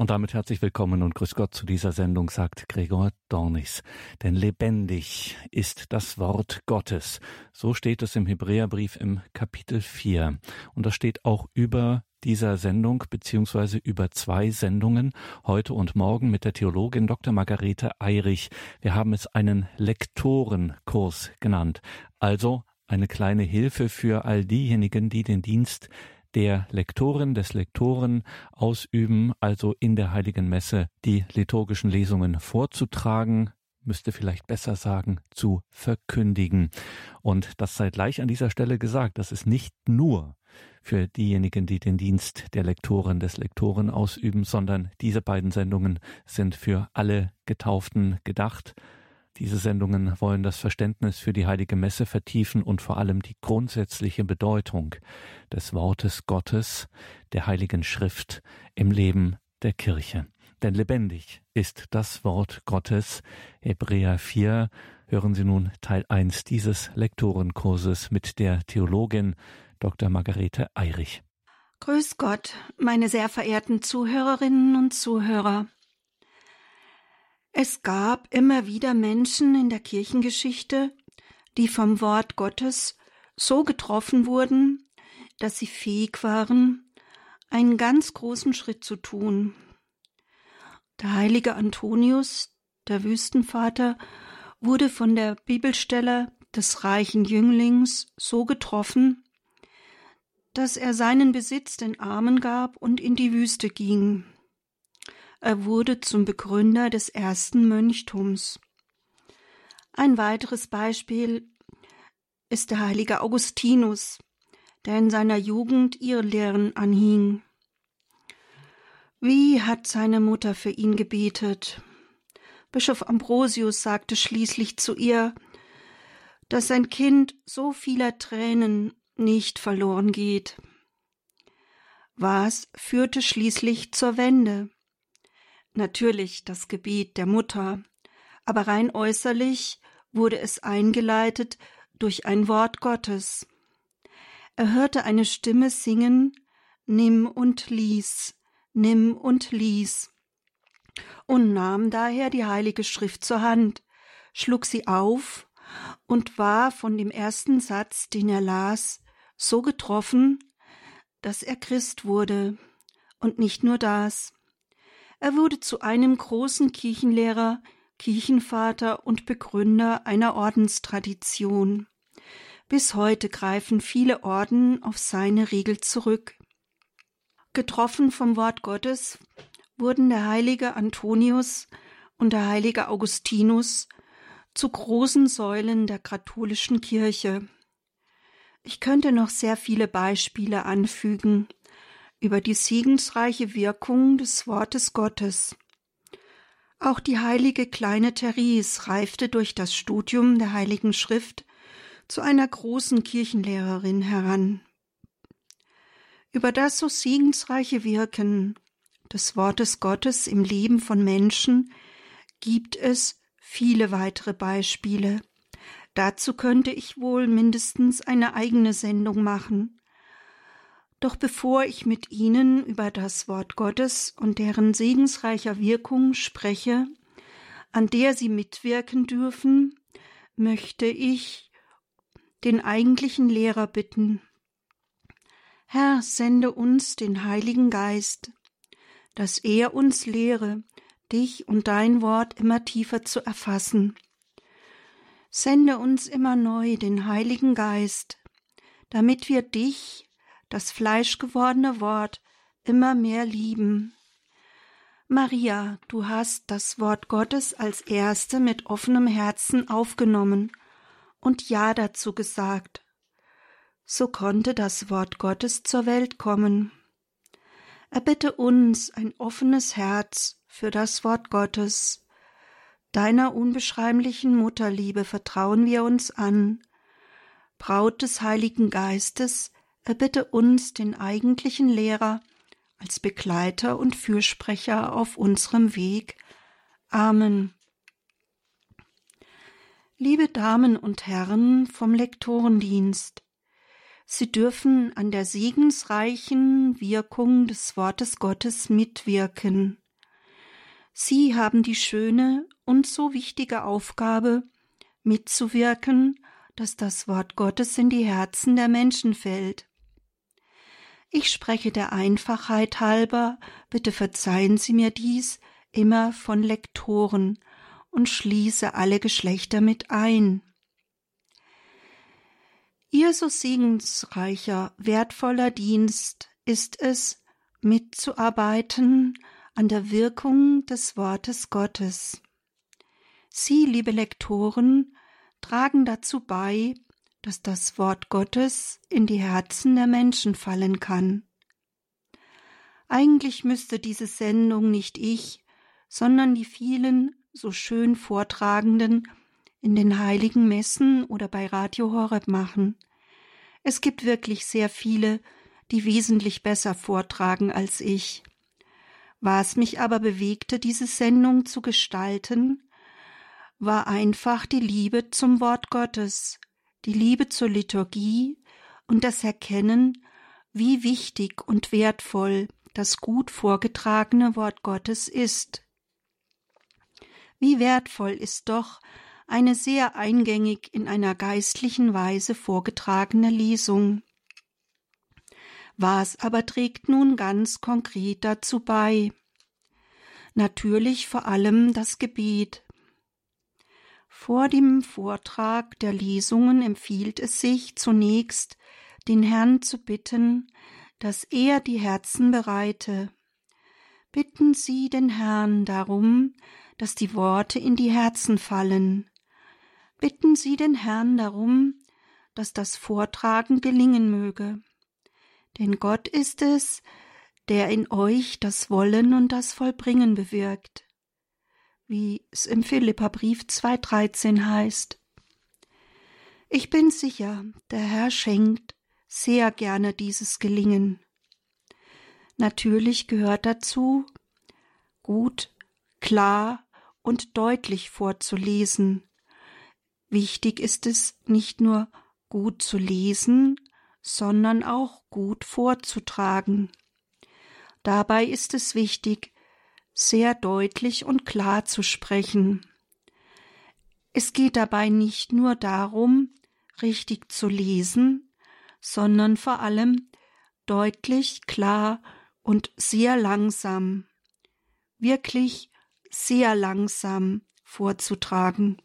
Und damit herzlich willkommen und grüß Gott zu dieser Sendung, sagt Gregor Dornis. Denn lebendig ist das Wort Gottes. So steht es im Hebräerbrief im Kapitel 4. Und das steht auch über dieser Sendung beziehungsweise über zwei Sendungen heute und morgen mit der Theologin Dr. Margarete Eirich. Wir haben es einen Lektorenkurs genannt. Also eine kleine Hilfe für all diejenigen, die den Dienst der Lektorin, des Lektoren ausüben, also in der Heiligen Messe die liturgischen Lesungen vorzutragen, müsste vielleicht besser sagen, zu verkündigen. Und das sei gleich an dieser Stelle gesagt, das ist nicht nur für diejenigen, die den Dienst der Lektoren, des Lektoren ausüben, sondern diese beiden Sendungen sind für alle Getauften gedacht. Diese Sendungen wollen das Verständnis für die heilige Messe vertiefen und vor allem die grundsätzliche Bedeutung des Wortes Gottes, der heiligen Schrift im Leben der Kirche. Denn lebendig ist das Wort Gottes. Hebräer 4. Hören Sie nun Teil 1 dieses Lektorenkurses mit der Theologin Dr. Margarete Eirich. Grüß Gott, meine sehr verehrten Zuhörerinnen und Zuhörer. Es gab immer wieder Menschen in der Kirchengeschichte, die vom Wort Gottes so getroffen wurden, dass sie fähig waren, einen ganz großen Schritt zu tun. Der heilige Antonius, der Wüstenvater, wurde von der Bibelstelle des reichen Jünglings so getroffen, dass er seinen Besitz den Armen gab und in die Wüste ging. Er wurde zum Begründer des ersten Mönchtums. Ein weiteres Beispiel ist der heilige Augustinus, der in seiner Jugend ihr Lehren anhing. Wie hat seine Mutter für ihn gebetet? Bischof Ambrosius sagte schließlich zu ihr, dass sein Kind so vieler Tränen nicht verloren geht. Was führte schließlich zur Wende? Natürlich das Gebet der Mutter, aber rein äußerlich wurde es eingeleitet durch ein Wort Gottes. Er hörte eine Stimme singen Nimm und lies, nimm und lies, und nahm daher die heilige Schrift zur Hand, schlug sie auf und war von dem ersten Satz, den er las, so getroffen, dass er Christ wurde, und nicht nur das. Er wurde zu einem großen Kirchenlehrer, Kirchenvater und Begründer einer Ordenstradition. Bis heute greifen viele Orden auf seine Regel zurück. Getroffen vom Wort Gottes wurden der heilige Antonius und der heilige Augustinus zu großen Säulen der katholischen Kirche. Ich könnte noch sehr viele Beispiele anfügen, über die segensreiche Wirkung des Wortes Gottes. Auch die heilige kleine Therese reifte durch das Studium der Heiligen Schrift zu einer großen Kirchenlehrerin heran. Über das so segensreiche Wirken des Wortes Gottes im Leben von Menschen gibt es viele weitere Beispiele. Dazu könnte ich wohl mindestens eine eigene Sendung machen. Doch bevor ich mit Ihnen über das Wort Gottes und deren segensreicher Wirkung spreche, an der Sie mitwirken dürfen, möchte ich den eigentlichen Lehrer bitten. Herr, sende uns den Heiligen Geist, dass er uns lehre, dich und dein Wort immer tiefer zu erfassen. Sende uns immer neu den Heiligen Geist, damit wir dich das fleischgewordene Wort immer mehr lieben. Maria, du hast das Wort Gottes als erste mit offenem Herzen aufgenommen und Ja dazu gesagt. So konnte das Wort Gottes zur Welt kommen. Erbitte uns ein offenes Herz für das Wort Gottes. Deiner unbeschreiblichen Mutterliebe vertrauen wir uns an. Braut des Heiligen Geistes, erbitte uns den eigentlichen Lehrer als Begleiter und Fürsprecher auf unserem Weg. Amen. Liebe Damen und Herren vom Lektorendienst, Sie dürfen an der segensreichen Wirkung des Wortes Gottes mitwirken. Sie haben die schöne und so wichtige Aufgabe, mitzuwirken, dass das Wort Gottes in die Herzen der Menschen fällt. Ich spreche der Einfachheit halber, bitte verzeihen Sie mir dies, immer von Lektoren und schließe alle Geschlechter mit ein. Ihr so segensreicher, wertvoller Dienst ist es, mitzuarbeiten an der Wirkung des Wortes Gottes. Sie, liebe Lektoren, tragen dazu bei, dass das Wort Gottes in die Herzen der Menschen fallen kann. Eigentlich müsste diese Sendung nicht ich, sondern die vielen so schön Vortragenden in den heiligen Messen oder bei Radio Horeb machen. Es gibt wirklich sehr viele, die wesentlich besser vortragen als ich. Was mich aber bewegte, diese Sendung zu gestalten, war einfach die Liebe zum Wort Gottes, die Liebe zur Liturgie und das Erkennen, wie wichtig und wertvoll das gut vorgetragene Wort Gottes ist. Wie wertvoll ist doch eine sehr eingängig in einer geistlichen Weise vorgetragene Lesung. Was aber trägt nun ganz konkret dazu bei? Natürlich vor allem das Gebet. Vor dem Vortrag der Lesungen empfiehlt es sich zunächst, den Herrn zu bitten, dass er die Herzen bereite. Bitten Sie den Herrn darum, dass die Worte in die Herzen fallen. Bitten Sie den Herrn darum, dass das Vortragen gelingen möge. Denn Gott ist es, der in euch das Wollen und das Vollbringen bewirkt wie es im Philipperbrief 2,13 heißt. Ich bin sicher, der Herr schenkt sehr gerne dieses Gelingen. Natürlich gehört dazu, gut, klar und deutlich vorzulesen. Wichtig ist es nicht nur gut zu lesen, sondern auch gut vorzutragen. Dabei ist es wichtig, sehr deutlich und klar zu sprechen. Es geht dabei nicht nur darum, richtig zu lesen, sondern vor allem deutlich, klar und sehr langsam, wirklich sehr langsam vorzutragen.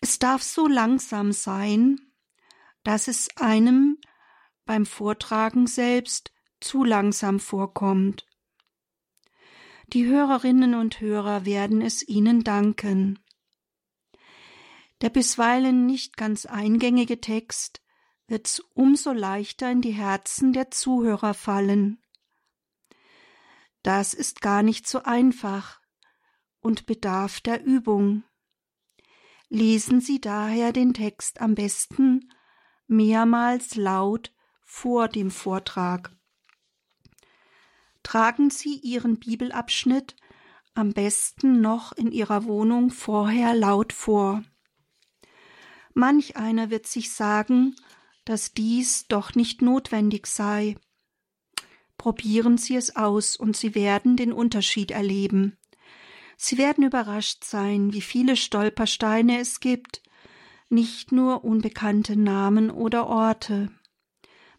Es darf so langsam sein, dass es einem beim Vortragen selbst zu langsam vorkommt die Hörerinnen und Hörer werden es Ihnen danken. Der bisweilen nicht ganz eingängige Text wird umso leichter in die Herzen der Zuhörer fallen. Das ist gar nicht so einfach und bedarf der Übung. Lesen Sie daher den Text am besten mehrmals laut vor dem Vortrag tragen Sie Ihren Bibelabschnitt am besten noch in Ihrer Wohnung vorher laut vor. Manch einer wird sich sagen, dass dies doch nicht notwendig sei. Probieren Sie es aus und Sie werden den Unterschied erleben. Sie werden überrascht sein, wie viele Stolpersteine es gibt, nicht nur unbekannte Namen oder Orte.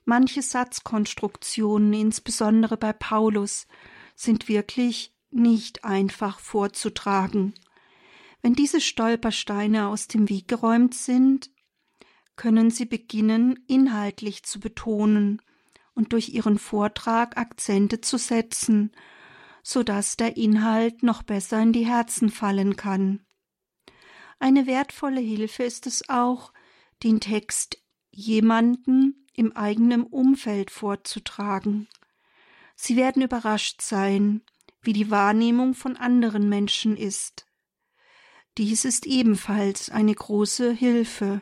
Manche Satzkonstruktionen, insbesondere bei Paulus, sind wirklich nicht einfach vorzutragen. Wenn diese Stolpersteine aus dem Weg geräumt sind, können Sie beginnen, inhaltlich zu betonen und durch Ihren Vortrag Akzente zu setzen, so dass der Inhalt noch besser in die Herzen fallen kann. Eine wertvolle Hilfe ist es auch, den Text jemanden im eigenen Umfeld vorzutragen. Sie werden überrascht sein, wie die Wahrnehmung von anderen Menschen ist. Dies ist ebenfalls eine große Hilfe.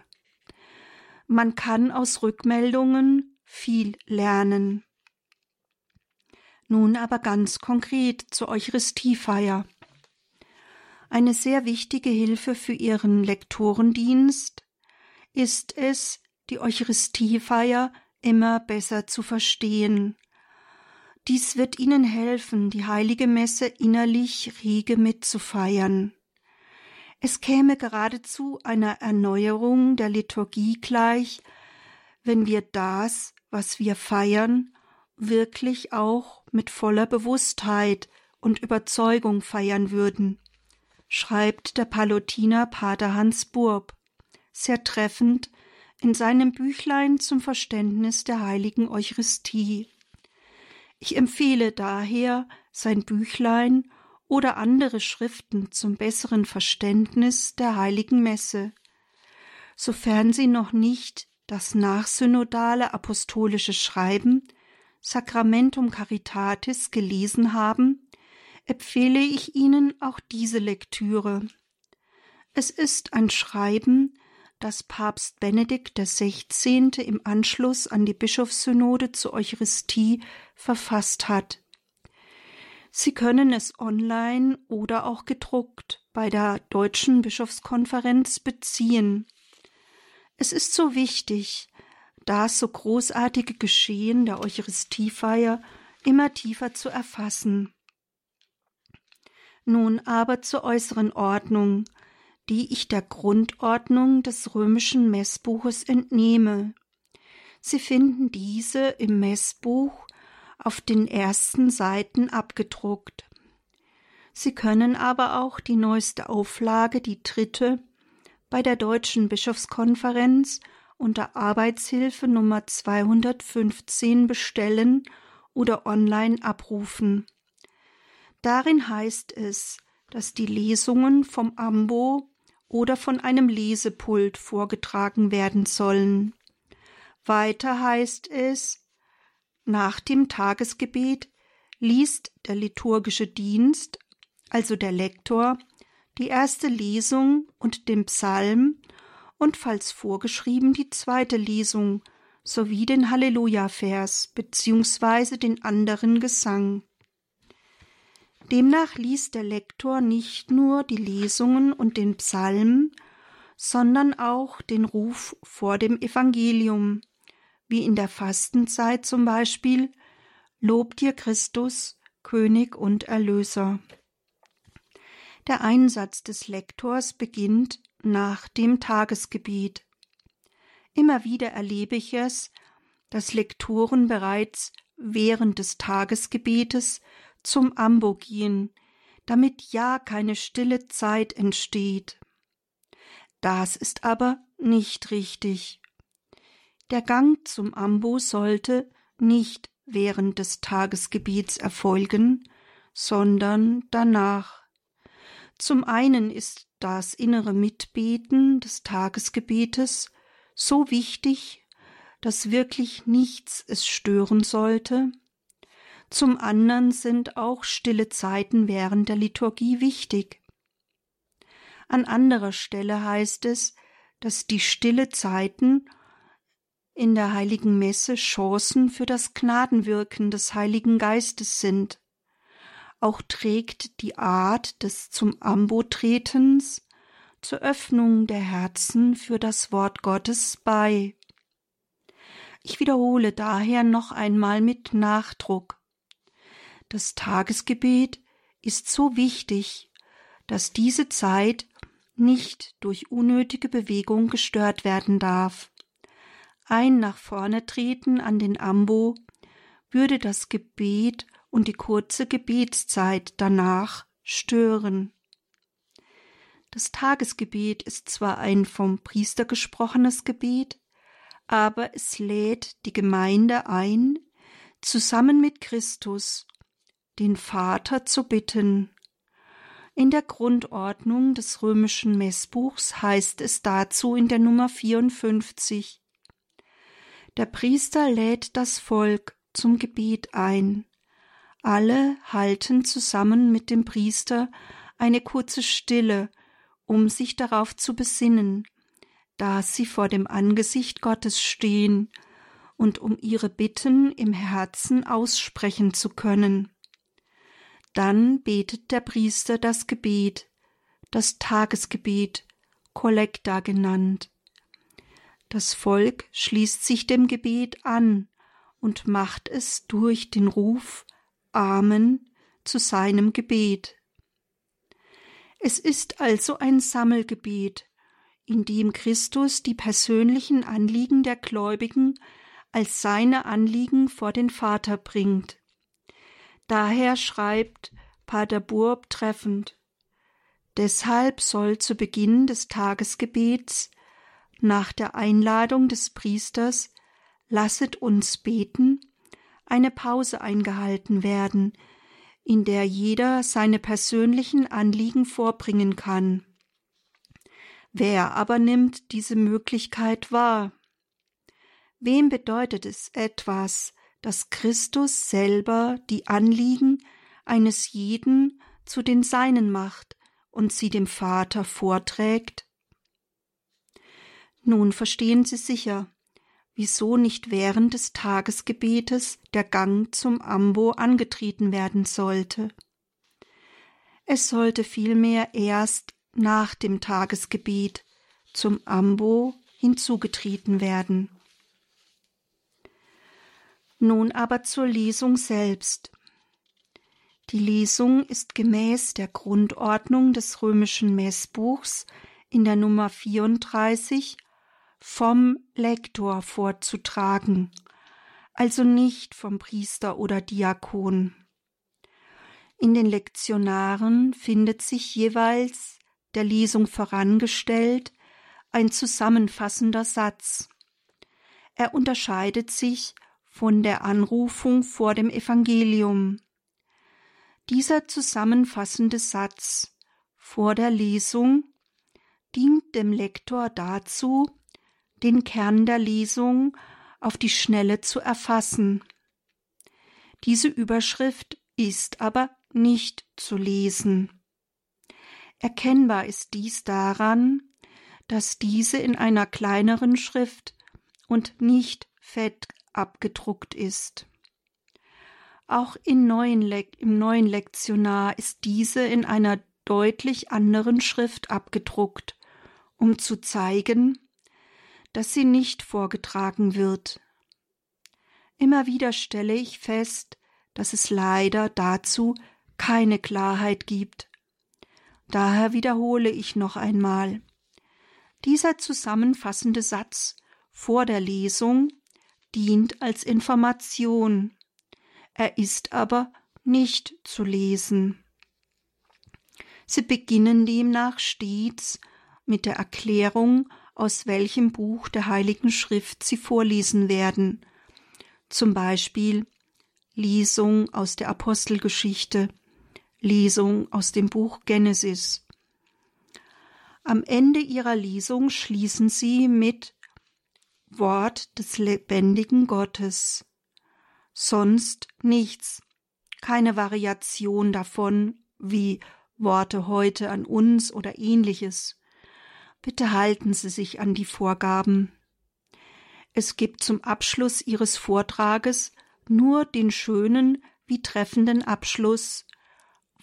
Man kann aus Rückmeldungen viel lernen. Nun aber ganz konkret zur Eucharistiefeier. Eine sehr wichtige Hilfe für Ihren Lektorendienst ist es, die Eucharistiefeier immer besser zu verstehen. Dies wird Ihnen helfen, die heilige Messe innerlich rege mitzufeiern. Es käme geradezu einer Erneuerung der Liturgie gleich, wenn wir das, was wir feiern, wirklich auch mit voller Bewusstheit und Überzeugung feiern würden, schreibt der Palutiner Pater Hans Burb, sehr treffend in seinem Büchlein zum Verständnis der heiligen Eucharistie. Ich empfehle daher sein Büchlein oder andere Schriften zum besseren Verständnis der heiligen Messe, sofern Sie noch nicht das nachsynodale apostolische Schreiben Sacramentum Caritatis gelesen haben, empfehle ich Ihnen auch diese Lektüre. Es ist ein Schreiben, das Papst Benedikt XVI. im Anschluss an die Bischofssynode zur Eucharistie verfasst hat. Sie können es online oder auch gedruckt bei der Deutschen Bischofskonferenz beziehen. Es ist so wichtig, das so großartige Geschehen der Eucharistiefeier immer tiefer zu erfassen. Nun aber zur äußeren Ordnung, die ich der Grundordnung des römischen Messbuches entnehme. Sie finden diese im Messbuch auf den ersten Seiten abgedruckt. Sie können aber auch die neueste Auflage, die dritte, bei der Deutschen Bischofskonferenz unter Arbeitshilfe Nummer 215 bestellen oder online abrufen. Darin heißt es, dass die Lesungen vom Ambo oder von einem Lesepult vorgetragen werden sollen. Weiter heißt es, nach dem Tagesgebet liest der liturgische Dienst, also der Lektor, die erste Lesung und den Psalm und falls vorgeschrieben die zweite Lesung sowie den Halleluja-Vers beziehungsweise den anderen Gesang. Demnach liest der Lektor nicht nur die Lesungen und den Psalm, sondern auch den Ruf vor dem Evangelium, wie in der Fastenzeit zum Beispiel Lob dir Christus, König und Erlöser. Der Einsatz des Lektors beginnt nach dem Tagesgebet. Immer wieder erlebe ich es, dass Lektoren bereits während des Tagesgebetes zum Ambo gehen, damit ja keine stille Zeit entsteht. Das ist aber nicht richtig. Der Gang zum Ambo sollte nicht während des Tagesgebets erfolgen, sondern danach. Zum einen ist das innere Mitbeten des Tagesgebetes so wichtig, dass wirklich nichts es stören sollte. Zum anderen sind auch stille Zeiten während der Liturgie wichtig. An anderer Stelle heißt es, dass die stille Zeiten in der heiligen Messe Chancen für das Gnadenwirken des Heiligen Geistes sind. Auch trägt die Art des zum Ambo tretens zur Öffnung der Herzen für das Wort Gottes bei. Ich wiederhole daher noch einmal mit Nachdruck. Das Tagesgebet ist so wichtig, dass diese Zeit nicht durch unnötige Bewegung gestört werden darf ein nach vorne treten an den Ambo würde das Gebet und die kurze Gebetszeit danach stören. Das Tagesgebet ist zwar ein vom Priester gesprochenes Gebet, aber es lädt die Gemeinde ein, zusammen mit Christus den Vater zu bitten. In der Grundordnung des römischen Messbuchs heißt es dazu in der Nummer 54 der Priester lädt das Volk zum Gebet ein. Alle halten zusammen mit dem Priester eine kurze Stille, um sich darauf zu besinnen, da sie vor dem Angesicht Gottes stehen und um ihre Bitten im Herzen aussprechen zu können. Dann betet der Priester das Gebet, das Tagesgebet, Kollekta genannt. Das Volk schließt sich dem Gebet an und macht es durch den Ruf Amen zu seinem Gebet. Es ist also ein Sammelgebet, in dem Christus die persönlichen Anliegen der Gläubigen als seine Anliegen vor den Vater bringt. Daher schreibt Pater Burb treffend Deshalb soll zu Beginn des Tagesgebets nach der Einladung des Priesters Lasset uns beten eine Pause eingehalten werden, in der jeder seine persönlichen Anliegen vorbringen kann. Wer aber nimmt diese Möglichkeit wahr? Wem bedeutet es etwas, dass Christus selber die Anliegen eines jeden zu den Seinen macht und sie dem Vater vorträgt? Nun verstehen Sie sicher, wieso nicht während des Tagesgebetes der Gang zum Ambo angetreten werden sollte. Es sollte vielmehr erst nach dem Tagesgebet zum Ambo hinzugetreten werden. Nun aber zur Lesung selbst. Die Lesung ist gemäß der Grundordnung des römischen Messbuchs in der Nummer 34 vom Lektor vorzutragen, also nicht vom Priester oder Diakon. In den Lektionaren findet sich jeweils der Lesung vorangestellt ein zusammenfassender Satz. Er unterscheidet sich von der Anrufung vor dem Evangelium. Dieser zusammenfassende Satz vor der Lesung dient dem Lektor dazu, den Kern der Lesung auf die Schnelle zu erfassen. Diese Überschrift ist aber nicht zu lesen. Erkennbar ist dies daran, dass diese in einer kleineren Schrift und nicht fett abgedruckt ist. Auch neuen im neuen Lektionar ist diese in einer deutlich anderen Schrift abgedruckt, um zu zeigen, dass sie nicht vorgetragen wird. Immer wieder stelle ich fest, dass es leider dazu keine Klarheit gibt. Daher wiederhole ich noch einmal. Dieser zusammenfassende Satz vor der Lesung dient als Information. Er ist aber nicht zu lesen. Sie beginnen demnach stets mit der Erklärung aus welchem Buch der Heiligen Schrift sie vorlesen werden, zum Beispiel Lesung aus der Apostelgeschichte, Lesung aus dem Buch Genesis. Am Ende ihrer Lesung schließen sie mit Wort des lebendigen Gottes. Sonst nichts, keine Variation davon wie Worte heute an uns oder ähnliches. Bitte halten Sie sich an die Vorgaben. Es gibt zum Abschluss Ihres Vortrages nur den schönen wie treffenden Abschluss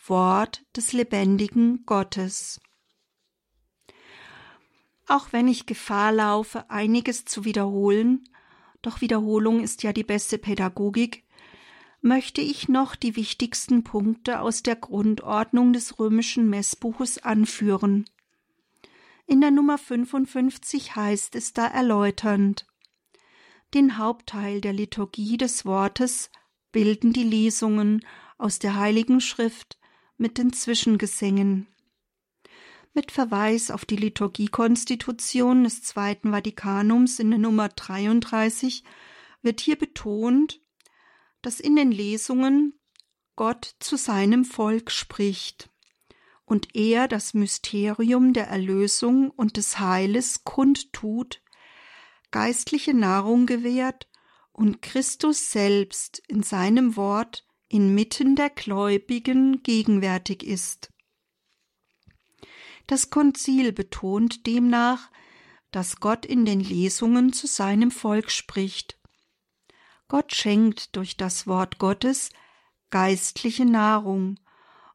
Wort des lebendigen Gottes. Auch wenn ich Gefahr laufe, einiges zu wiederholen, doch Wiederholung ist ja die beste Pädagogik, möchte ich noch die wichtigsten Punkte aus der Grundordnung des römischen Messbuches anführen. In der Nummer 55 heißt es da erläuternd. Den Hauptteil der Liturgie des Wortes bilden die Lesungen aus der Heiligen Schrift mit den Zwischengesängen. Mit Verweis auf die Liturgiekonstitution des Zweiten Vatikanums in der Nummer 33 wird hier betont, dass in den Lesungen Gott zu seinem Volk spricht und er das Mysterium der Erlösung und des Heiles kundtut, geistliche Nahrung gewährt und Christus selbst in seinem Wort inmitten der Gläubigen gegenwärtig ist. Das Konzil betont demnach, dass Gott in den Lesungen zu seinem Volk spricht. Gott schenkt durch das Wort Gottes geistliche Nahrung,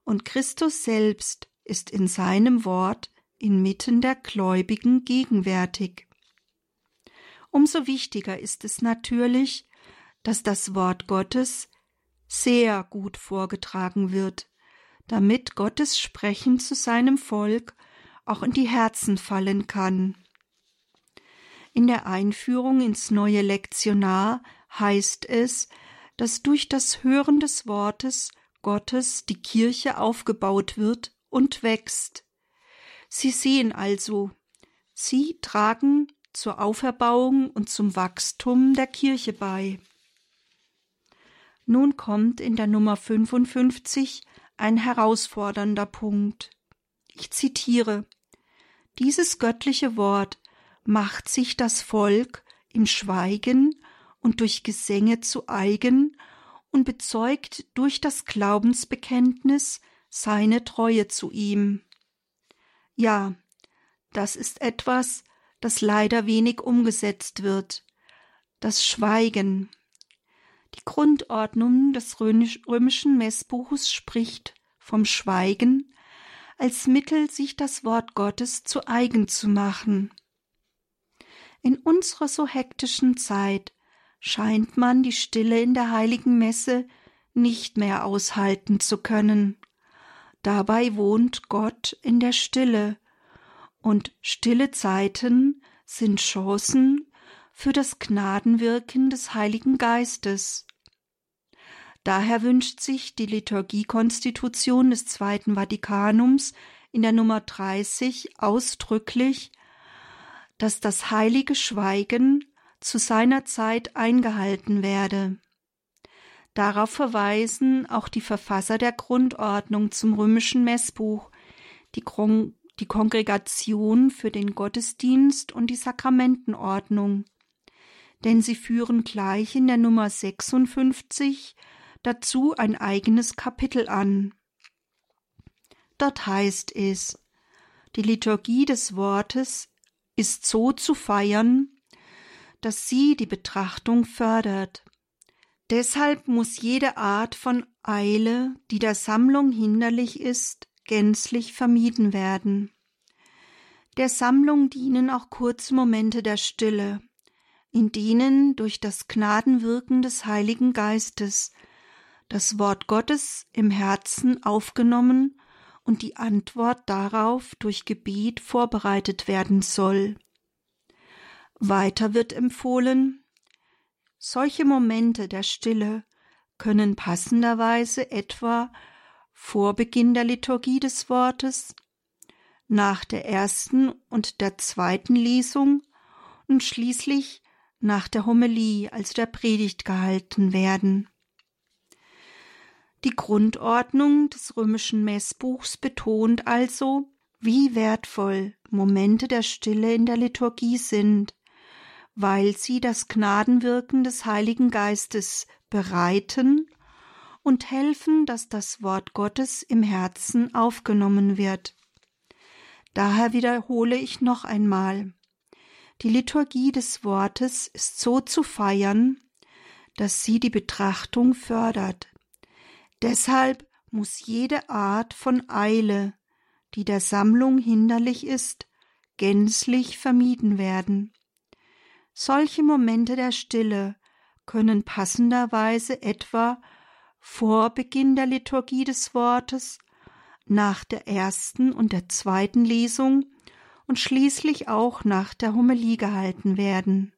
und Christus selbst ist in seinem Wort inmitten der Gläubigen gegenwärtig. Umso wichtiger ist es natürlich, dass das Wort Gottes sehr gut vorgetragen wird, damit Gottes Sprechen zu seinem Volk auch in die Herzen fallen kann. In der Einführung ins neue Lektionar heißt es, dass durch das Hören des Wortes Gottes die Kirche aufgebaut wird und wächst. Sie sehen also, sie tragen zur Auferbauung und zum Wachstum der Kirche bei. Nun kommt in der Nummer 55 ein herausfordernder Punkt. Ich zitiere Dieses göttliche Wort macht sich das Volk im Schweigen und durch Gesänge zu eigen und bezeugt durch das Glaubensbekenntnis seine Treue zu ihm. Ja, das ist etwas, das leider wenig umgesetzt wird. Das Schweigen. Die Grundordnung des römischen Messbuches spricht vom Schweigen als Mittel, sich das Wort Gottes zu eigen zu machen. In unserer so hektischen Zeit scheint man die Stille in der heiligen Messe nicht mehr aushalten zu können. Dabei wohnt Gott in der Stille, und stille Zeiten sind Chancen für das Gnadenwirken des Heiligen Geistes. Daher wünscht sich die Liturgiekonstitution des Zweiten Vatikanums in der Nummer 30 ausdrücklich, dass das heilige Schweigen zu seiner Zeit eingehalten werde. Darauf verweisen auch die Verfasser der Grundordnung zum römischen Messbuch, die, Kon die Kongregation für den Gottesdienst und die Sakramentenordnung. Denn sie führen gleich in der Nummer 56 dazu ein eigenes Kapitel an. Dort heißt es, die Liturgie des Wortes ist so zu feiern, dass sie die Betrachtung fördert. Deshalb muss jede Art von Eile, die der Sammlung hinderlich ist, gänzlich vermieden werden. Der Sammlung dienen auch kurze Momente der Stille, in denen durch das Gnadenwirken des Heiligen Geistes das Wort Gottes im Herzen aufgenommen und die Antwort darauf durch Gebet vorbereitet werden soll. Weiter wird empfohlen, solche Momente der Stille können passenderweise etwa vor Beginn der Liturgie des Wortes, nach der ersten und der zweiten Lesung und schließlich nach der Homilie, also der Predigt gehalten werden. Die Grundordnung des römischen Messbuchs betont also, wie wertvoll Momente der Stille in der Liturgie sind, weil sie das Gnadenwirken des Heiligen Geistes bereiten und helfen, dass das Wort Gottes im Herzen aufgenommen wird. Daher wiederhole ich noch einmal. Die Liturgie des Wortes ist so zu feiern, dass sie die Betrachtung fördert. Deshalb muss jede Art von Eile, die der Sammlung hinderlich ist, gänzlich vermieden werden. Solche Momente der Stille können passenderweise etwa vor Beginn der Liturgie des Wortes, nach der ersten und der zweiten Lesung und schließlich auch nach der Homilie gehalten werden.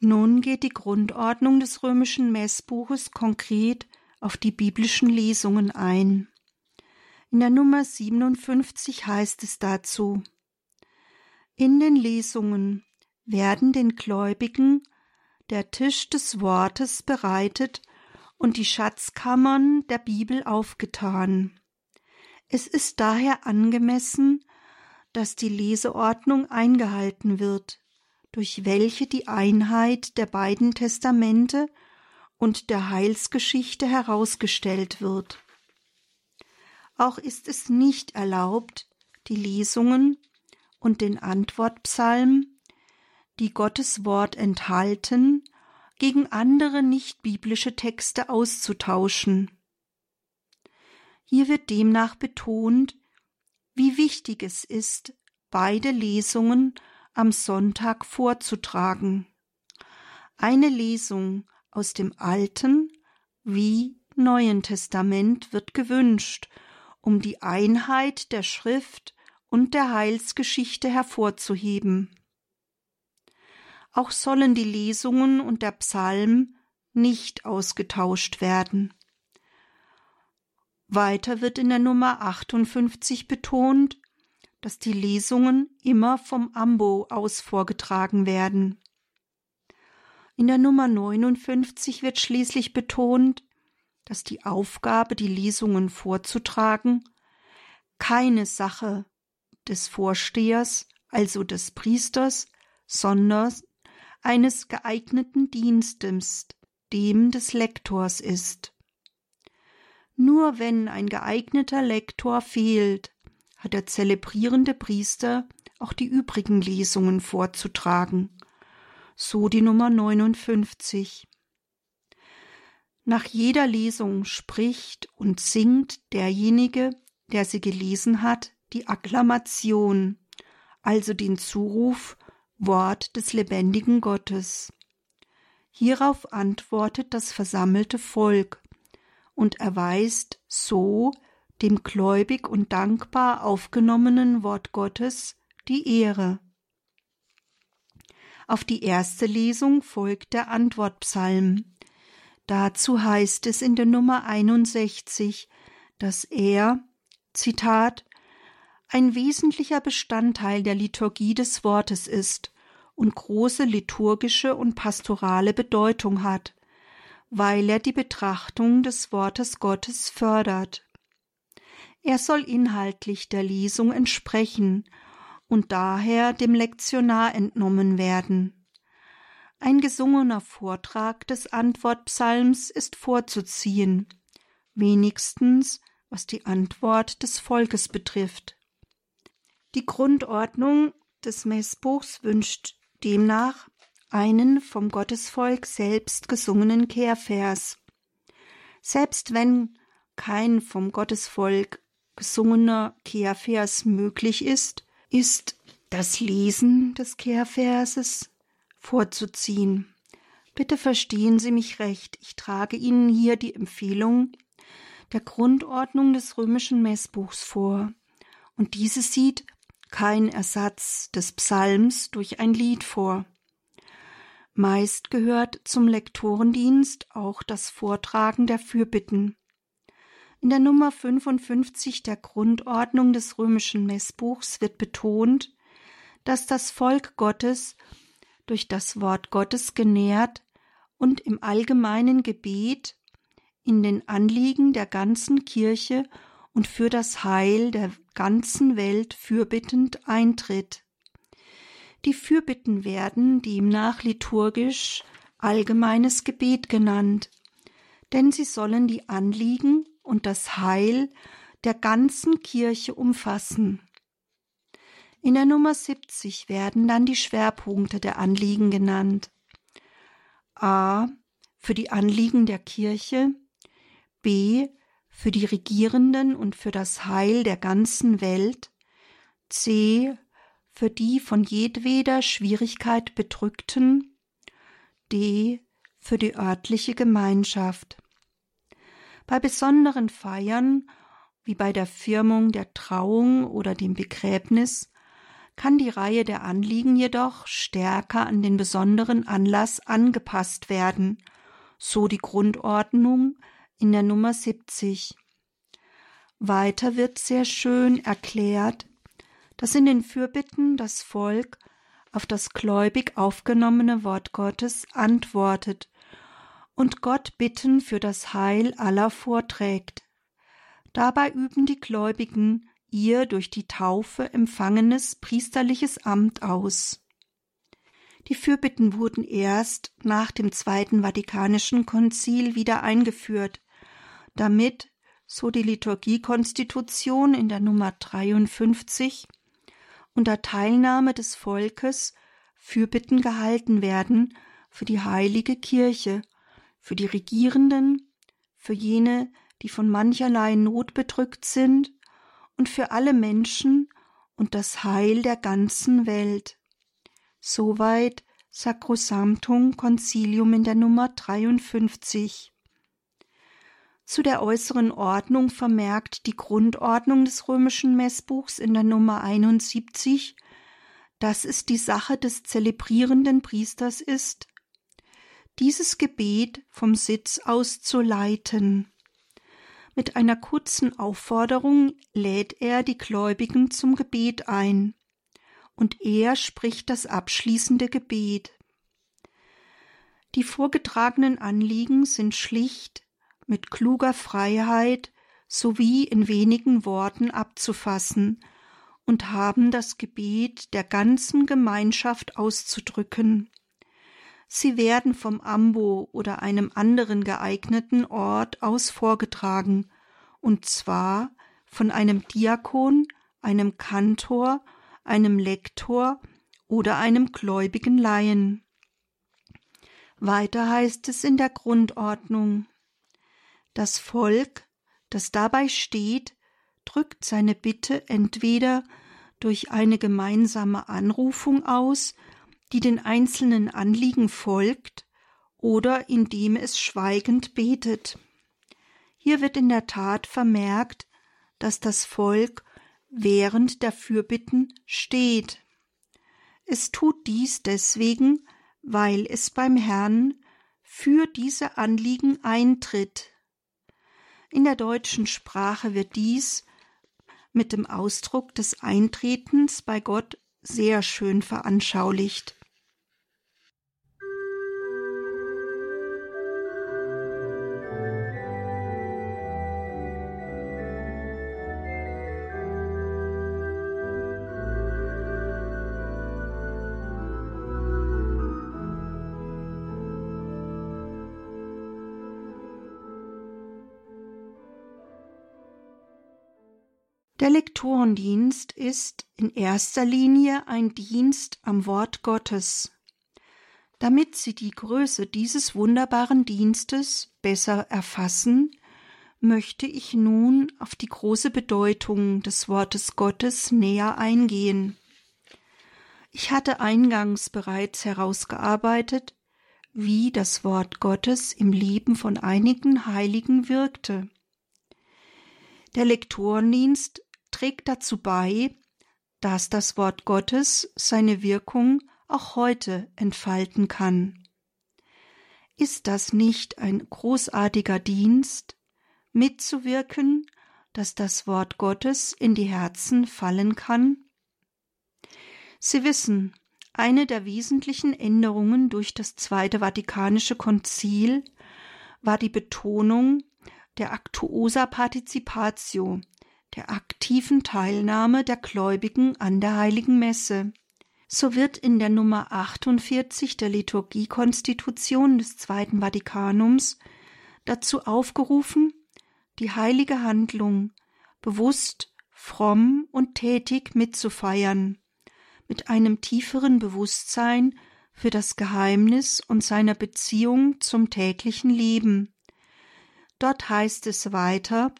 Nun geht die Grundordnung des römischen Messbuches konkret auf die biblischen Lesungen ein. In der Nummer 57 heißt es dazu in den Lesungen werden den Gläubigen der Tisch des Wortes bereitet und die Schatzkammern der Bibel aufgetan. Es ist daher angemessen, dass die Leseordnung eingehalten wird, durch welche die Einheit der beiden Testamente und der Heilsgeschichte herausgestellt wird. Auch ist es nicht erlaubt, die Lesungen und den Antwortpsalm, die Gottes Wort enthalten, gegen andere nicht biblische Texte auszutauschen. Hier wird demnach betont, wie wichtig es ist, beide Lesungen am Sonntag vorzutragen. Eine Lesung aus dem Alten wie Neuen Testament wird gewünscht, um die Einheit der Schrift und der Heilsgeschichte hervorzuheben. Auch sollen die Lesungen und der Psalm nicht ausgetauscht werden. Weiter wird in der Nummer 58 betont, dass die Lesungen immer vom Ambo aus vorgetragen werden. In der Nummer 59 wird schließlich betont, dass die Aufgabe, die Lesungen vorzutragen, keine Sache des Vorstehers, also des Priesters, sondern eines geeigneten Dienstes, dem des Lektors ist. Nur wenn ein geeigneter Lektor fehlt, hat der zelebrierende Priester auch die übrigen Lesungen vorzutragen. So die Nummer 59. Nach jeder Lesung spricht und singt derjenige, der sie gelesen hat, die Akklamation, also den Zuruf Wort des lebendigen Gottes. Hierauf antwortet das versammelte Volk und erweist so dem gläubig und dankbar aufgenommenen Wort Gottes die Ehre. Auf die erste Lesung folgt der Antwortpsalm. Dazu heißt es in der Nummer 61, dass er, Zitat, ein wesentlicher Bestandteil der Liturgie des Wortes ist und große liturgische und pastorale Bedeutung hat, weil er die Betrachtung des Wortes Gottes fördert. Er soll inhaltlich der Lesung entsprechen und daher dem Lektionar entnommen werden. Ein gesungener Vortrag des Antwortpsalms ist vorzuziehen, wenigstens was die Antwort des Volkes betrifft. Die Grundordnung des Messbuchs wünscht demnach einen vom Gottesvolk selbst gesungenen Kehrvers. Selbst wenn kein vom Gottesvolk gesungener Kehrvers möglich ist, ist das Lesen des Kehrverses vorzuziehen. Bitte verstehen Sie mich recht, ich trage Ihnen hier die Empfehlung der Grundordnung des römischen Messbuchs vor, und diese sieht kein Ersatz des Psalms durch ein Lied vor. Meist gehört zum Lektorendienst auch das Vortragen der Fürbitten. In der Nummer 55 der Grundordnung des römischen Messbuchs wird betont, dass das Volk Gottes durch das Wort Gottes genährt und im allgemeinen Gebet in den Anliegen der ganzen Kirche und für das Heil der ganzen Welt fürbittend eintritt. Die Fürbitten werden demnach liturgisch allgemeines Gebet genannt, denn sie sollen die Anliegen und das Heil der ganzen Kirche umfassen. In der Nummer 70 werden dann die Schwerpunkte der Anliegen genannt. A. Für die Anliegen der Kirche. B. Für die Regierenden und für das Heil der ganzen Welt. C. Für die von jedweder Schwierigkeit bedrückten. D. Für die örtliche Gemeinschaft. Bei besonderen Feiern, wie bei der Firmung der Trauung oder dem Begräbnis, kann die Reihe der Anliegen jedoch stärker an den besonderen Anlass angepasst werden, so die Grundordnung in der Nummer 70. Weiter wird sehr schön erklärt, dass in den Fürbitten das Volk auf das gläubig aufgenommene Wort Gottes antwortet und Gott Bitten für das Heil aller vorträgt. Dabei üben die Gläubigen ihr durch die Taufe empfangenes priesterliches Amt aus. Die Fürbitten wurden erst nach dem Zweiten Vatikanischen Konzil wieder eingeführt, damit, so die Liturgiekonstitution in der Nummer 53, unter Teilnahme des Volkes Fürbitten gehalten werden für die heilige Kirche, für die Regierenden, für jene, die von mancherlei Not bedrückt sind und für alle Menschen und das Heil der ganzen Welt. Soweit Sacrosanctum Concilium in der Nummer 53. Zu der äußeren Ordnung vermerkt die Grundordnung des römischen Messbuchs in der Nummer 71, dass es die Sache des zelebrierenden Priesters ist, dieses Gebet vom Sitz aus zu leiten. Mit einer kurzen Aufforderung lädt er die Gläubigen zum Gebet ein, und er spricht das abschließende Gebet. Die vorgetragenen Anliegen sind schlicht, mit kluger Freiheit sowie in wenigen Worten abzufassen und haben das Gebet der ganzen Gemeinschaft auszudrücken. Sie werden vom Ambo oder einem anderen geeigneten Ort aus vorgetragen, und zwar von einem Diakon, einem Kantor, einem Lektor oder einem gläubigen Laien. Weiter heißt es in der Grundordnung Das Volk, das dabei steht, drückt seine Bitte entweder durch eine gemeinsame Anrufung aus, die den einzelnen Anliegen folgt, oder indem es schweigend betet. Hier wird in der Tat vermerkt, dass das Volk während der Fürbitten steht. Es tut dies deswegen, weil es beim Herrn für diese Anliegen eintritt. In der deutschen Sprache wird dies mit dem Ausdruck des Eintretens bei Gott sehr schön veranschaulicht. Der Lektorendienst ist in erster Linie ein Dienst am Wort Gottes. Damit Sie die Größe dieses wunderbaren Dienstes besser erfassen, möchte ich nun auf die große Bedeutung des Wortes Gottes näher eingehen. Ich hatte eingangs bereits herausgearbeitet, wie das Wort Gottes im Leben von einigen Heiligen wirkte. Der Lektorendienst trägt dazu bei, dass das Wort Gottes seine Wirkung auch heute entfalten kann. Ist das nicht ein großartiger Dienst, mitzuwirken, dass das Wort Gottes in die Herzen fallen kann? Sie wissen, eine der wesentlichen Änderungen durch das Zweite Vatikanische Konzil war die Betonung der Actuosa Participatio, der aktiven Teilnahme der Gläubigen an der heiligen Messe. So wird in der Nummer 48 der Liturgiekonstitution des Zweiten Vatikanums dazu aufgerufen, die heilige Handlung bewusst, fromm und tätig mitzufeiern, mit einem tieferen Bewusstsein für das Geheimnis und seiner Beziehung zum täglichen Leben. Dort heißt es weiter,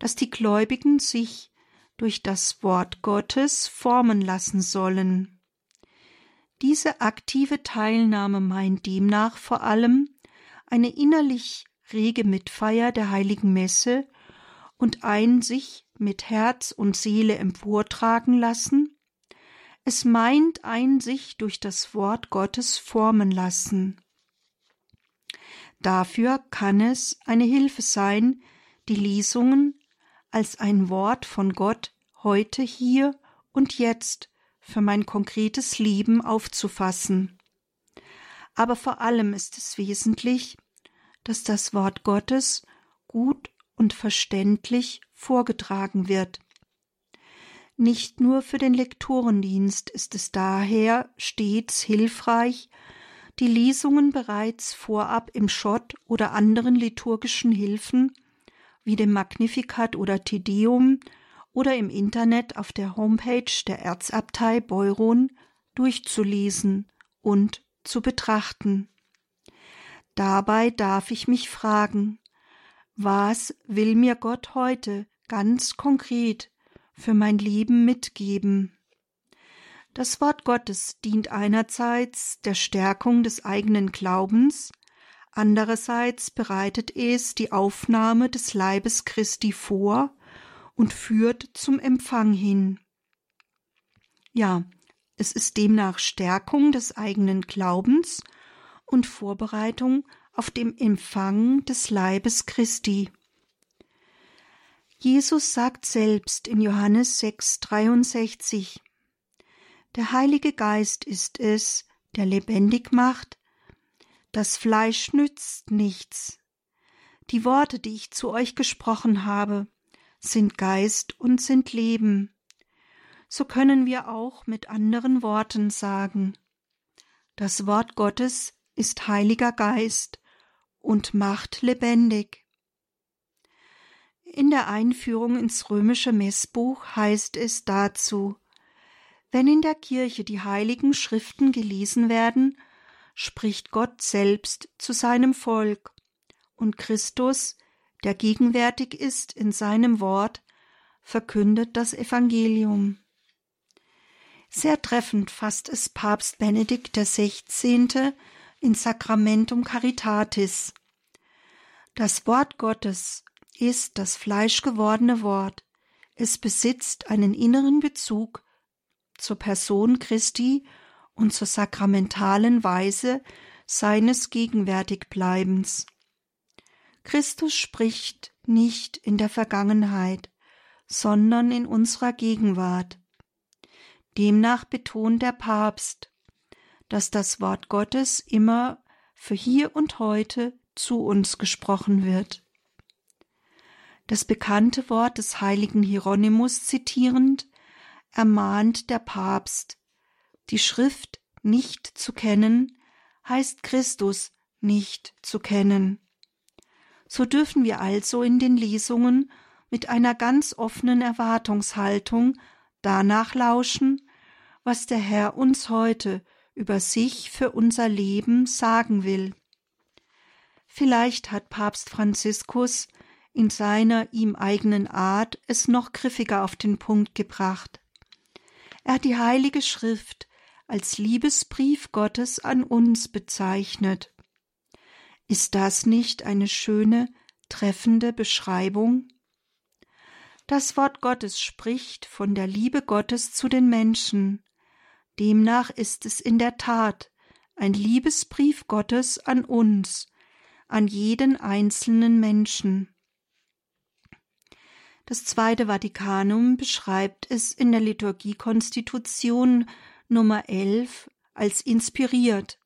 dass die Gläubigen sich durch das Wort Gottes formen lassen sollen. Diese aktive Teilnahme meint demnach vor allem eine innerlich rege Mitfeier der heiligen Messe und ein sich mit Herz und Seele emportragen lassen. Es meint ein sich durch das Wort Gottes formen lassen. Dafür kann es eine Hilfe sein, die Lesungen als ein Wort von Gott heute, hier und jetzt für mein konkretes Leben aufzufassen. Aber vor allem ist es wesentlich, dass das Wort Gottes gut und verständlich vorgetragen wird. Nicht nur für den Lektorendienst ist es daher stets hilfreich, die Lesungen bereits vorab im Schott oder anderen liturgischen Hilfen wie dem Magnificat oder Tedeum oder im Internet auf der Homepage der Erzabtei Beuron durchzulesen und zu betrachten. Dabei darf ich mich fragen, was will mir Gott heute ganz konkret für mein Leben mitgeben? Das Wort Gottes dient einerseits der Stärkung des eigenen Glaubens, andererseits bereitet es die Aufnahme des Leibes Christi vor und führt zum Empfang hin. Ja, es ist demnach Stärkung des eigenen Glaubens und Vorbereitung auf dem Empfang des Leibes Christi. Jesus sagt selbst in Johannes 6, 63, Der Heilige Geist ist es, der lebendig macht, das Fleisch nützt nichts. Die Worte, die ich zu euch gesprochen habe, sind Geist und sind Leben. So können wir auch mit anderen Worten sagen, das Wort Gottes ist Heiliger Geist und macht lebendig. In der Einführung ins römische Messbuch heißt es dazu, wenn in der Kirche die heiligen Schriften gelesen werden, spricht Gott selbst zu seinem Volk, und Christus, der gegenwärtig ist in seinem Wort, verkündet das Evangelium. Sehr treffend fasst es Papst Benedikt XVI. in Sacramentum Caritatis. Das Wort Gottes ist das fleischgewordene Wort. Es besitzt einen inneren Bezug zur Person Christi und zur sakramentalen Weise seines Gegenwärtigbleibens. Christus spricht nicht in der Vergangenheit, sondern in unserer Gegenwart. Demnach betont der Papst, dass das Wort Gottes immer für hier und heute zu uns gesprochen wird. Das bekannte Wort des heiligen Hieronymus zitierend, ermahnt der Papst, die Schrift nicht zu kennen, heißt Christus nicht zu kennen. So dürfen wir also in den Lesungen mit einer ganz offenen Erwartungshaltung danach lauschen, was der Herr uns heute über sich für unser Leben sagen will. Vielleicht hat Papst Franziskus in seiner ihm eigenen Art es noch griffiger auf den Punkt gebracht. Er hat die Heilige Schrift als Liebesbrief Gottes an uns bezeichnet. Ist das nicht eine schöne, treffende Beschreibung? Das Wort Gottes spricht von der Liebe Gottes zu den Menschen. Demnach ist es in der Tat ein Liebesbrief Gottes an uns, an jeden einzelnen Menschen. Das Zweite Vatikanum beschreibt es in der Liturgiekonstitution Nummer 11 als inspiriert,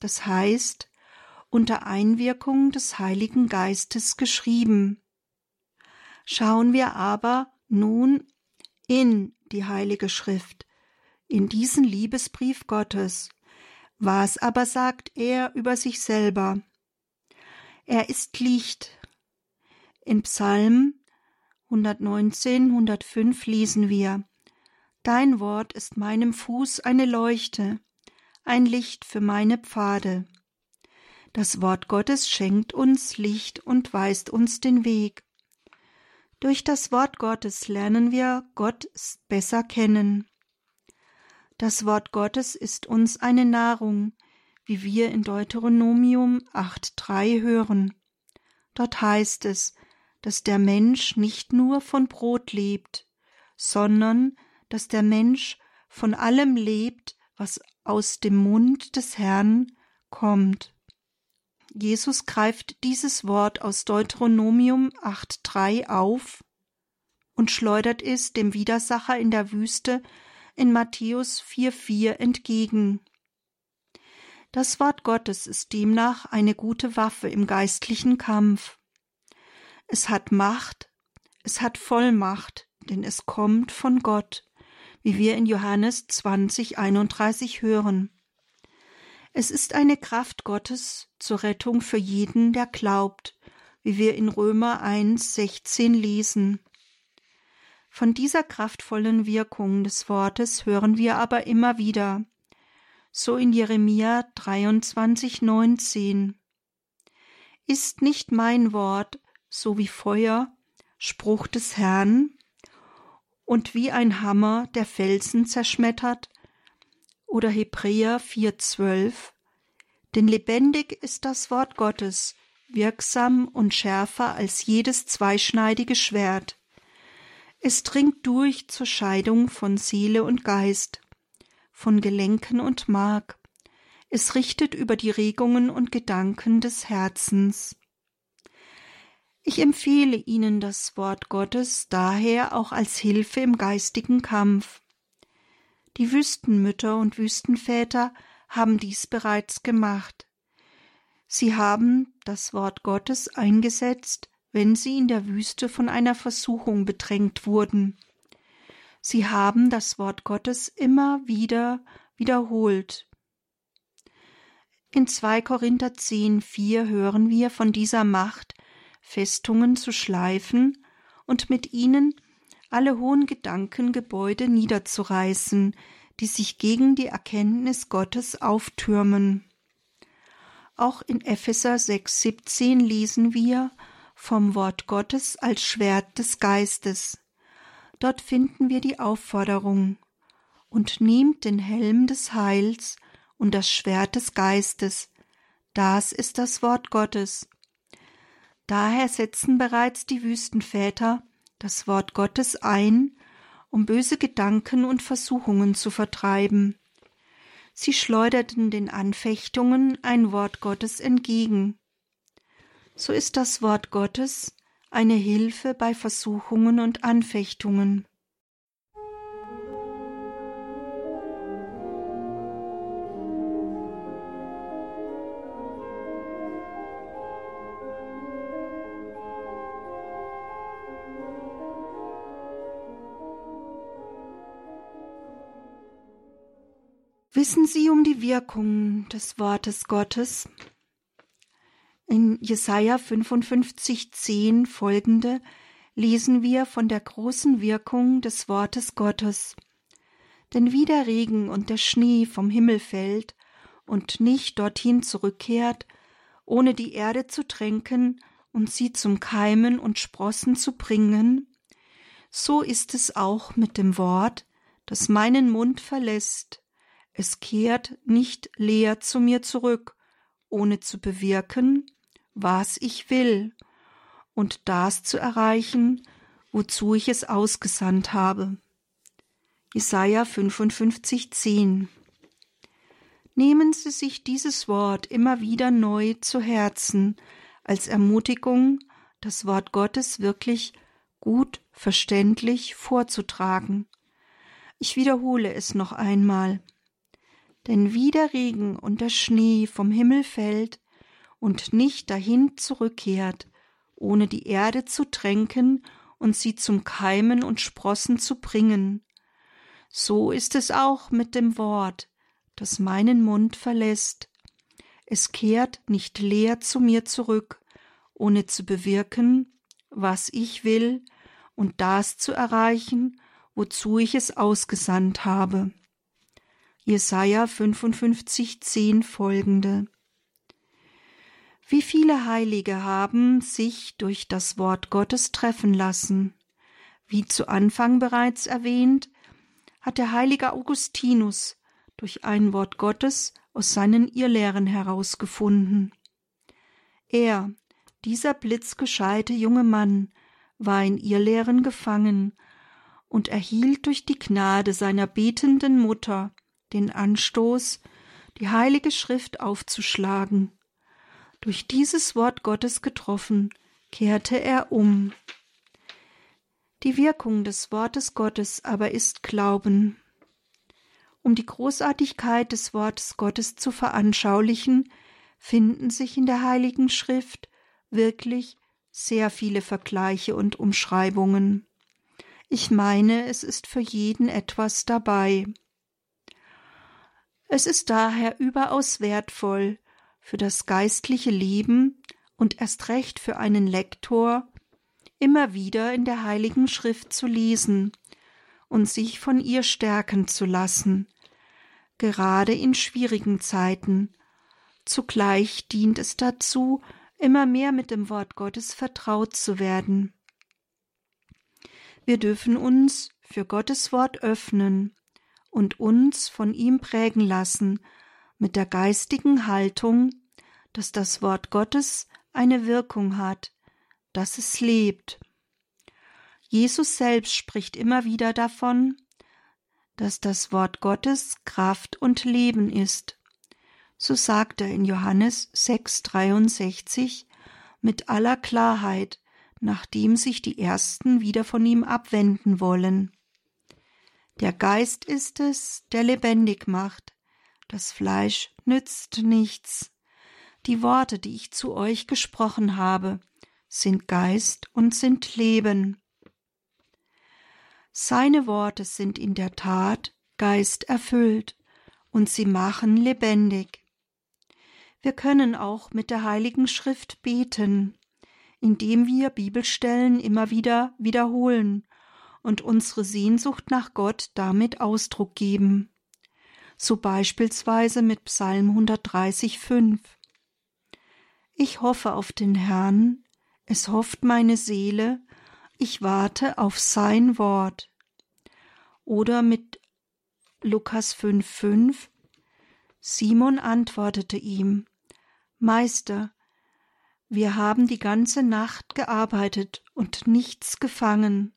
das heißt unter Einwirkung des Heiligen Geistes geschrieben. Schauen wir aber nun in die Heilige Schrift, in diesen Liebesbrief Gottes. Was aber sagt er über sich selber? Er ist Licht. In Psalm 119, 105 lesen wir, Dein Wort ist meinem Fuß eine Leuchte, ein Licht für meine Pfade. Das Wort Gottes schenkt uns Licht und weist uns den Weg. Durch das Wort Gottes lernen wir Gott besser kennen. Das Wort Gottes ist uns eine Nahrung, wie wir in Deuteronomium 8.3 hören. Dort heißt es, dass der Mensch nicht nur von Brot lebt, sondern dass der Mensch von allem lebt, was aus dem Mund des Herrn kommt. Jesus greift dieses Wort aus Deuteronomium 8.3 auf und schleudert es dem Widersacher in der Wüste in Matthäus 4.4 entgegen. Das Wort Gottes ist demnach eine gute Waffe im geistlichen Kampf. Es hat Macht, es hat Vollmacht, denn es kommt von Gott wie wir in Johannes 20, 31 hören. Es ist eine Kraft Gottes zur Rettung für jeden, der glaubt, wie wir in Römer 1, 16 lesen. Von dieser kraftvollen Wirkung des Wortes hören wir aber immer wieder. So in Jeremia 23, 19. Ist nicht mein Wort so wie Feuer, Spruch des Herrn? Und wie ein Hammer der Felsen zerschmettert, oder Hebräer 4,12 Denn lebendig ist das Wort Gottes, wirksam und schärfer als jedes zweischneidige Schwert. Es dringt durch zur Scheidung von Seele und Geist, von Gelenken und Mark. Es richtet über die Regungen und Gedanken des Herzens. Ich empfehle Ihnen das Wort Gottes daher auch als Hilfe im geistigen Kampf. Die Wüstenmütter und Wüstenväter haben dies bereits gemacht. Sie haben das Wort Gottes eingesetzt, wenn sie in der Wüste von einer Versuchung bedrängt wurden. Sie haben das Wort Gottes immer wieder wiederholt. In 2 Korinther 10, 4 hören wir von dieser Macht, Festungen zu schleifen und mit ihnen alle hohen Gedankengebäude niederzureißen, die sich gegen die Erkenntnis Gottes auftürmen. Auch in Epheser 6,17 lesen wir vom Wort Gottes als Schwert des Geistes. Dort finden wir die Aufforderung und nehmt den Helm des Heils und das Schwert des Geistes. Das ist das Wort Gottes. Daher setzen bereits die Wüstenväter das Wort Gottes ein, um böse Gedanken und Versuchungen zu vertreiben. Sie schleuderten den Anfechtungen ein Wort Gottes entgegen. So ist das Wort Gottes eine Hilfe bei Versuchungen und Anfechtungen. Wissen Sie um die Wirkung des Wortes Gottes? In Jesaja 55, 10 folgende lesen wir von der großen Wirkung des Wortes Gottes. Denn wie der Regen und der Schnee vom Himmel fällt und nicht dorthin zurückkehrt, ohne die Erde zu tränken und sie zum Keimen und Sprossen zu bringen, so ist es auch mit dem Wort, das meinen Mund verlässt es kehrt nicht leer zu mir zurück, ohne zu bewirken, was ich will, und das zu erreichen, wozu ich es ausgesandt habe. Jesaja 55, 10 Nehmen Sie sich dieses Wort immer wieder neu zu Herzen, als Ermutigung, das Wort Gottes wirklich gut verständlich vorzutragen. Ich wiederhole es noch einmal denn wie der Regen und der Schnee vom Himmel fällt und nicht dahin zurückkehrt, ohne die Erde zu tränken und sie zum Keimen und Sprossen zu bringen. So ist es auch mit dem Wort, das meinen Mund verlässt. Es kehrt nicht leer zu mir zurück, ohne zu bewirken, was ich will und das zu erreichen, wozu ich es ausgesandt habe. Jesaja 55, 10 folgende. Wie viele Heilige haben sich durch das Wort Gottes treffen lassen? Wie zu Anfang bereits erwähnt, hat der heilige Augustinus durch ein Wort Gottes aus seinen Irrlehren herausgefunden. Er, dieser blitzgescheite junge Mann, war in Irrlehren gefangen und erhielt durch die Gnade seiner betenden Mutter den Anstoß, die heilige Schrift aufzuschlagen. Durch dieses Wort Gottes getroffen, kehrte er um. Die Wirkung des Wortes Gottes aber ist Glauben. Um die Großartigkeit des Wortes Gottes zu veranschaulichen, finden sich in der Heiligen Schrift wirklich sehr viele Vergleiche und Umschreibungen. Ich meine, es ist für jeden etwas dabei. Es ist daher überaus wertvoll für das geistliche Leben und erst recht für einen Lektor, immer wieder in der Heiligen Schrift zu lesen und sich von ihr stärken zu lassen, gerade in schwierigen Zeiten. Zugleich dient es dazu, immer mehr mit dem Wort Gottes vertraut zu werden. Wir dürfen uns für Gottes Wort öffnen und uns von ihm prägen lassen, mit der geistigen Haltung, dass das Wort Gottes eine Wirkung hat, dass es lebt. Jesus selbst spricht immer wieder davon, dass das Wort Gottes Kraft und Leben ist. So sagt er in Johannes 6,63 mit aller Klarheit, nachdem sich die Ersten wieder von ihm abwenden wollen. Der Geist ist es, der lebendig macht, das Fleisch nützt nichts. Die Worte, die ich zu euch gesprochen habe, sind Geist und sind Leben. Seine Worte sind in der Tat Geist erfüllt, und sie machen lebendig. Wir können auch mit der Heiligen Schrift beten, indem wir Bibelstellen immer wieder wiederholen und unsere Sehnsucht nach Gott damit Ausdruck geben. So beispielsweise mit Psalm 130, 5. Ich hoffe auf den Herrn, es hofft meine Seele, ich warte auf sein Wort. Oder mit Lukas 5, 5. Simon antwortete ihm, Meister, wir haben die ganze Nacht gearbeitet und nichts gefangen,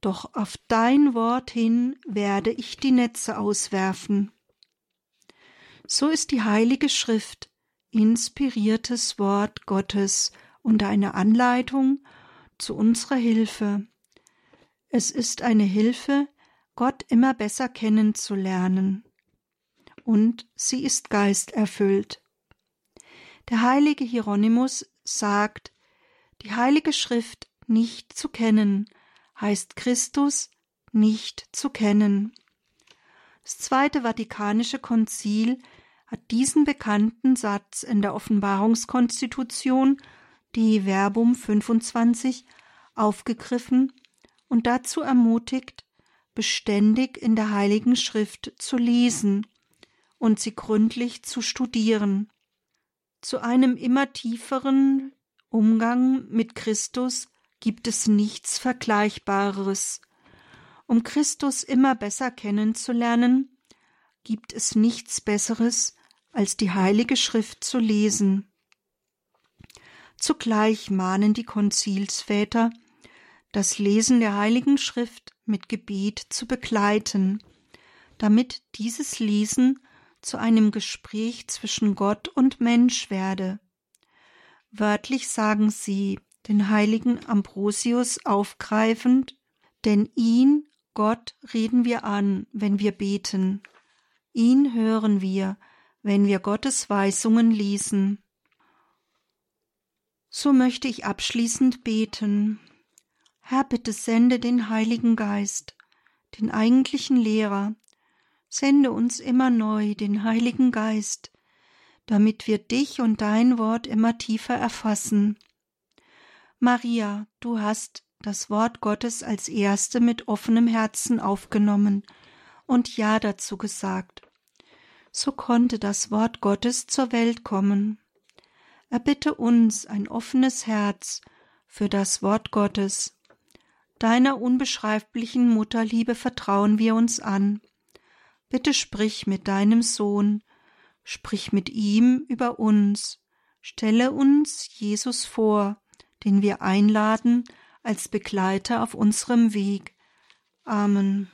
doch auf dein Wort hin werde ich die Netze auswerfen. So ist die Heilige Schrift inspiriertes Wort Gottes und eine Anleitung zu unserer Hilfe. Es ist eine Hilfe, Gott immer besser kennenzulernen. Und sie ist geisterfüllt. Der heilige Hieronymus sagt, die heilige Schrift nicht zu kennen, heißt Christus nicht zu kennen. Das Zweite Vatikanische Konzil hat diesen bekannten Satz in der Offenbarungskonstitution, die Verbum 25, aufgegriffen und dazu ermutigt, beständig in der Heiligen Schrift zu lesen und sie gründlich zu studieren zu einem immer tieferen Umgang mit Christus gibt es nichts Vergleichbares. Um Christus immer besser kennenzulernen, gibt es nichts Besseres, als die Heilige Schrift zu lesen. Zugleich mahnen die Konzilsväter, das Lesen der Heiligen Schrift mit Gebet zu begleiten, damit dieses Lesen zu einem Gespräch zwischen Gott und Mensch werde. Wörtlich sagen sie den heiligen Ambrosius aufgreifend, denn ihn, Gott, reden wir an, wenn wir beten. Ihn hören wir, wenn wir Gottes Weisungen lesen. So möchte ich abschließend beten. Herr, bitte sende den Heiligen Geist, den eigentlichen Lehrer, Sende uns immer neu den Heiligen Geist, damit wir dich und dein Wort immer tiefer erfassen. Maria, du hast das Wort Gottes als erste mit offenem Herzen aufgenommen und Ja dazu gesagt. So konnte das Wort Gottes zur Welt kommen. Erbitte uns ein offenes Herz für das Wort Gottes. Deiner unbeschreiblichen Mutterliebe vertrauen wir uns an. Bitte sprich mit deinem Sohn, sprich mit ihm über uns, stelle uns Jesus vor, den wir einladen als Begleiter auf unserem Weg. Amen.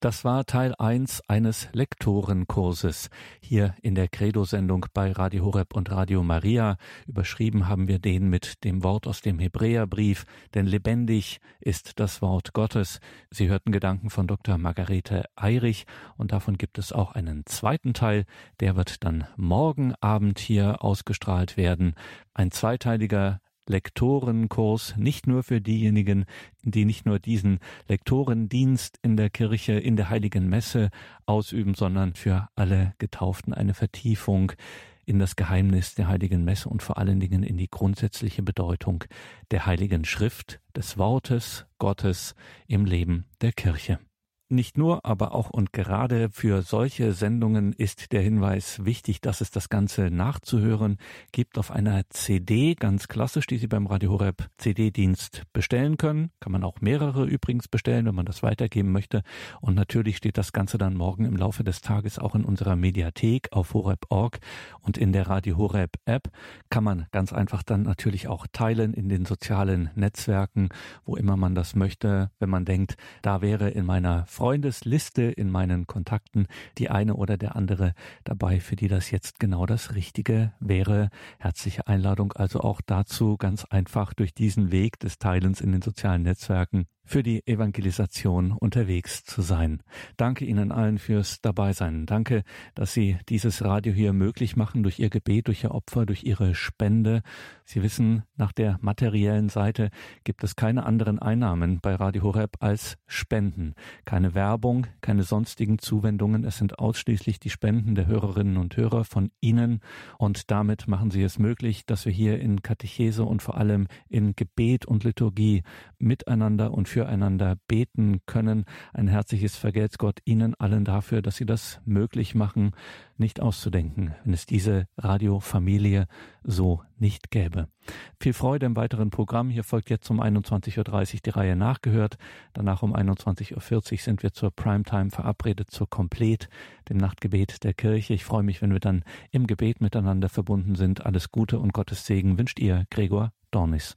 Das war Teil 1 eines Lektorenkurses hier in der Credo-Sendung bei Radio Horeb und Radio Maria. Überschrieben haben wir den mit dem Wort aus dem Hebräerbrief, denn lebendig ist das Wort Gottes. Sie hörten Gedanken von Dr. Margarete Eirich und davon gibt es auch einen zweiten Teil, der wird dann morgen Abend hier ausgestrahlt werden. Ein zweiteiliger Lektorenkurs, nicht nur für diejenigen, die nicht nur diesen Lektorendienst in der Kirche, in der heiligen Messe ausüben, sondern für alle Getauften eine Vertiefung in das Geheimnis der heiligen Messe und vor allen Dingen in die grundsätzliche Bedeutung der heiligen Schrift, des Wortes Gottes im Leben der Kirche. Nicht nur, aber auch und gerade für solche Sendungen ist der Hinweis wichtig, dass es das Ganze nachzuhören gibt auf einer CD, ganz klassisch, die Sie beim Radio Horeb CD-Dienst bestellen können. Kann man auch mehrere übrigens bestellen, wenn man das weitergeben möchte. Und natürlich steht das Ganze dann morgen im Laufe des Tages auch in unserer Mediathek auf horeb.org und in der Radio Horeb App kann man ganz einfach dann natürlich auch teilen in den sozialen Netzwerken, wo immer man das möchte, wenn man denkt, da wäre in meiner Freundesliste in meinen Kontakten die eine oder der andere dabei, für die das jetzt genau das Richtige wäre. Herzliche Einladung also auch dazu, ganz einfach durch diesen Weg des Teilens in den sozialen Netzwerken für die Evangelisation unterwegs zu sein. Danke Ihnen allen fürs Dabeisein. Danke, dass Sie dieses Radio hier möglich machen durch Ihr Gebet, durch Ihr Opfer, durch Ihre Spende. Sie wissen, nach der materiellen Seite gibt es keine anderen Einnahmen bei Radio Horeb als Spenden. Keine Werbung, keine sonstigen Zuwendungen. Es sind ausschließlich die Spenden der Hörerinnen und Hörer von Ihnen. Und damit machen Sie es möglich, dass wir hier in Katechese und vor allem in Gebet und Liturgie miteinander und für füreinander beten können. Ein herzliches Vergelt's Gott Ihnen allen dafür, dass Sie das möglich machen, nicht auszudenken, wenn es diese Radiofamilie so nicht gäbe. Viel Freude im weiteren Programm. Hier folgt jetzt um 21.30 Uhr die Reihe nachgehört. Danach um 21.40 Uhr sind wir zur Primetime verabredet, zur Komplet, dem Nachtgebet der Kirche. Ich freue mich, wenn wir dann im Gebet miteinander verbunden sind. Alles Gute und Gottes Segen wünscht ihr, Gregor Dornis.